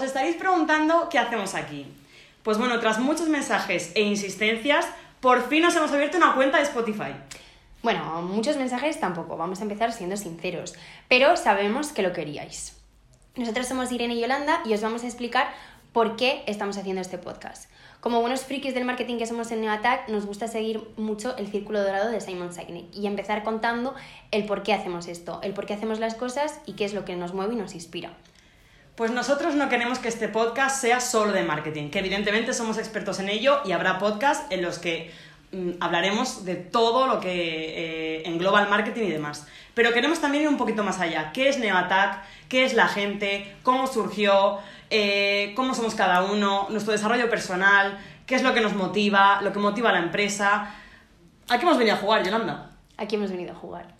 Os estaréis preguntando qué hacemos aquí. Pues bueno, tras muchos mensajes e insistencias, por fin nos hemos abierto una cuenta de Spotify. Bueno, muchos mensajes tampoco, vamos a empezar siendo sinceros, pero sabemos que lo queríais. Nosotros somos Irene y Yolanda y os vamos a explicar por qué estamos haciendo este podcast. Como buenos frikis del marketing que somos en Neoattack, nos gusta seguir mucho el círculo dorado de Simon Sinek y empezar contando el por qué hacemos esto, el por qué hacemos las cosas y qué es lo que nos mueve y nos inspira. Pues nosotros no queremos que este podcast sea solo de marketing, que evidentemente somos expertos en ello y habrá podcasts en los que mm, hablaremos de todo lo que eh, engloba el marketing y demás. Pero queremos también ir un poquito más allá. ¿Qué es Neoattack? ¿Qué es la gente? ¿Cómo surgió? Eh, ¿Cómo somos cada uno? ¿Nuestro desarrollo personal? ¿Qué es lo que nos motiva? ¿Lo que motiva a la empresa? ¿A qué hemos venido a jugar, Yolanda? Aquí hemos venido a jugar.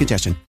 congestion.